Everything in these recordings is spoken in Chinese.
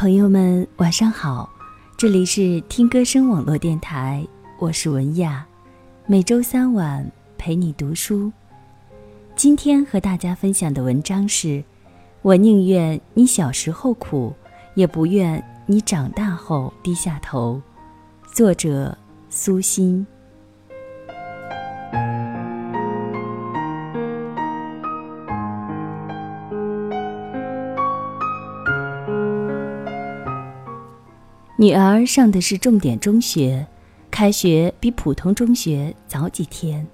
朋友们，晚上好，这里是听歌声网络电台，我是文雅，每周三晚陪你读书。今天和大家分享的文章是：我宁愿你小时候苦，也不愿你长大后低下头。作者苏欣。女儿上的是重点中学，开学比普通中学早几天。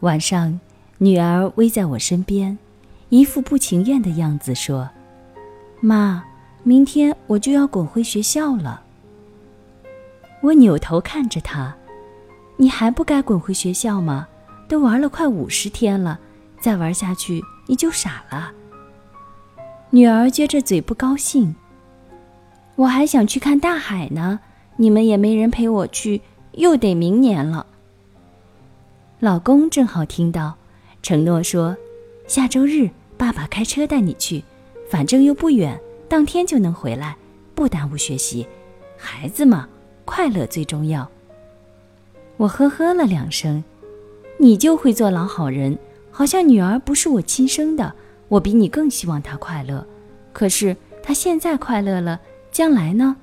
晚上，女儿偎在我身边，一副不情愿的样子说：“妈，明天我就要滚回学校了。”我扭头看着她：“你还不该滚回学校吗？都玩了快五十天了，再玩下去你就傻了。”女儿撅着嘴不高兴。我还想去看大海呢，你们也没人陪我去，又得明年了。老公正好听到，承诺说：“下周日爸爸开车带你去，反正又不远，当天就能回来，不耽误学习。孩子嘛，快乐最重要。”我呵呵了两声，你就会做老好人，好像女儿不是我亲生的，我比你更希望她快乐。可是她现在快乐了。将来呢？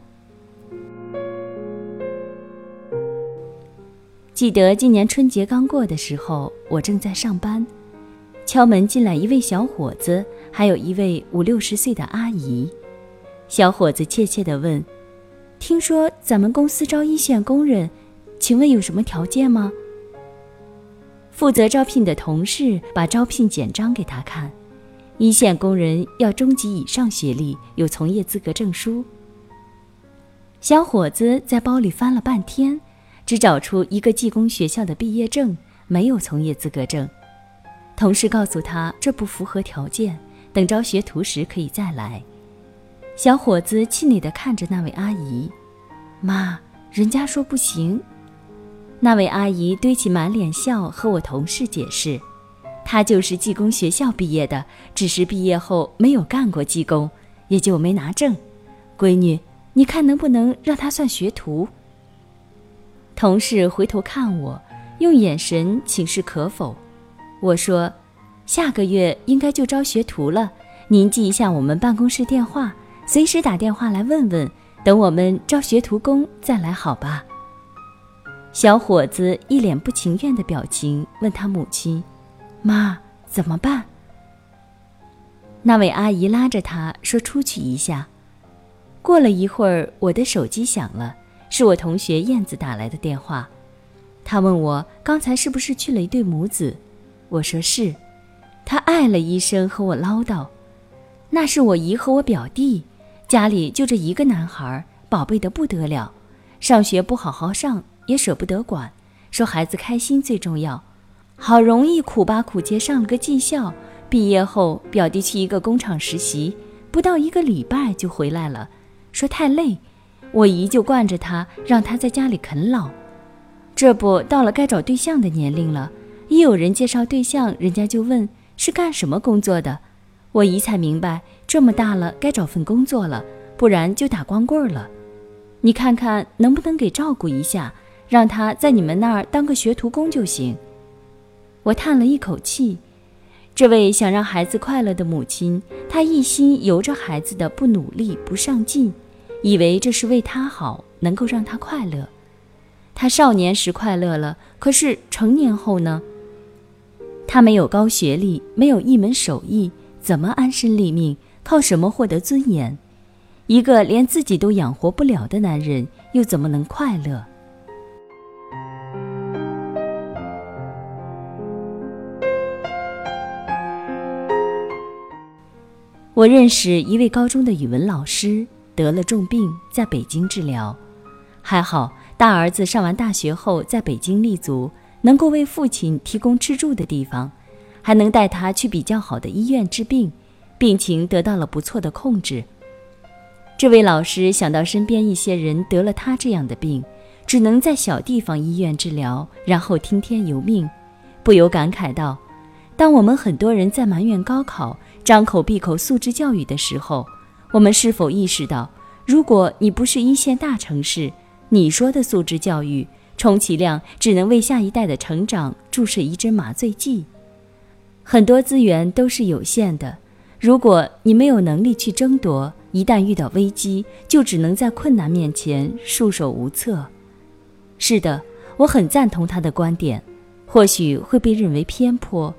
记得今年春节刚过的时候，我正在上班，敲门进来一位小伙子，还有一位五六十岁的阿姨。小伙子怯怯地问：“听说咱们公司招一线工人，请问有什么条件吗？”负责招聘的同事把招聘简章给他看，一线工人要中级以上学历，有从业资格证书。小伙子在包里翻了半天，只找出一个技工学校的毕业证，没有从业资格证。同事告诉他这不符合条件，等招学徒时可以再来。小伙子气馁地看着那位阿姨：“妈，人家说不行。”那位阿姨堆起满脸笑，和我同事解释：“她就是技工学校毕业的，只是毕业后没有干过技工，也就没拿证。闺女。”你看能不能让他算学徒？同事回头看我，用眼神请示可否。我说：“下个月应该就招学徒了，您记一下我们办公室电话，随时打电话来问问。等我们招学徒工再来，好吧？”小伙子一脸不情愿的表情，问他母亲：“妈，怎么办？”那位阿姨拉着他说：“出去一下。”过了一会儿，我的手机响了，是我同学燕子打来的电话。她问我刚才是不是去了一对母子，我说是。她唉了一声，和我唠叨：“那是我姨和我表弟，家里就这一个男孩，宝贝的不得了，上学不好好上，也舍不得管，说孩子开心最重要。好容易苦吧苦接上了个技校，毕业后表弟去一个工厂实习，不到一个礼拜就回来了。”说太累，我姨就惯着他，让他在家里啃老。这不到了该找对象的年龄了，一有人介绍对象，人家就问是干什么工作的。我姨才明白，这么大了该找份工作了，不然就打光棍了。你看看能不能给照顾一下，让他在你们那儿当个学徒工就行。我叹了一口气。这位想让孩子快乐的母亲，她一心由着孩子的不努力、不上进，以为这是为他好，能够让他快乐。他少年时快乐了，可是成年后呢？他没有高学历，没有一门手艺，怎么安身立命？靠什么获得尊严？一个连自己都养活不了的男人，又怎么能快乐？我认识一位高中的语文老师，得了重病，在北京治疗。还好，大儿子上完大学后在北京立足，能够为父亲提供吃住的地方，还能带他去比较好的医院治病，病情得到了不错的控制。这位老师想到身边一些人得了他这样的病，只能在小地方医院治疗，然后听天由命，不由感慨道：“当我们很多人在埋怨高考。”张口闭口素质教育的时候，我们是否意识到，如果你不是一线大城市，你说的素质教育，充其量只能为下一代的成长注射一针麻醉剂。很多资源都是有限的，如果你没有能力去争夺，一旦遇到危机，就只能在困难面前束手无策。是的，我很赞同他的观点，或许会被认为偏颇。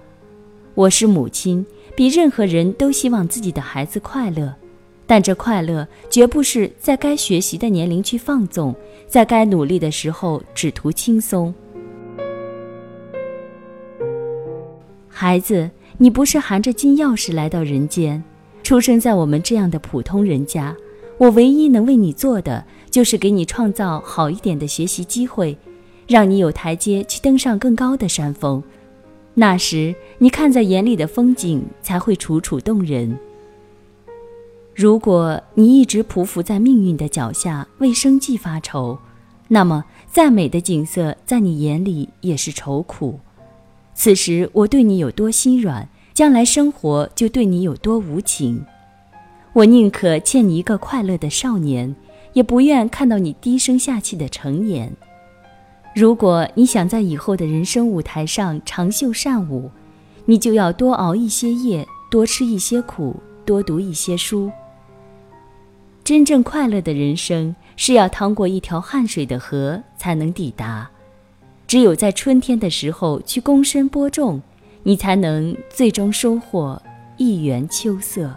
我是母亲，比任何人都希望自己的孩子快乐。但这快乐绝不是在该学习的年龄去放纵，在该努力的时候只图轻松。孩子，你不是含着金钥匙来到人间，出生在我们这样的普通人家。我唯一能为你做的，就是给你创造好一点的学习机会，让你有台阶去登上更高的山峰。那时，你看在眼里的风景才会楚楚动人。如果你一直匍匐在命运的脚下为生计发愁，那么再美的景色在你眼里也是愁苦。此时我对你有多心软，将来生活就对你有多无情。我宁可欠你一个快乐的少年，也不愿看到你低声下气的成年。如果你想在以后的人生舞台上长袖善舞，你就要多熬一些夜，多吃一些苦，多读一些书。真正快乐的人生是要趟过一条汗水的河才能抵达，只有在春天的时候去躬身播种，你才能最终收获一园秋色。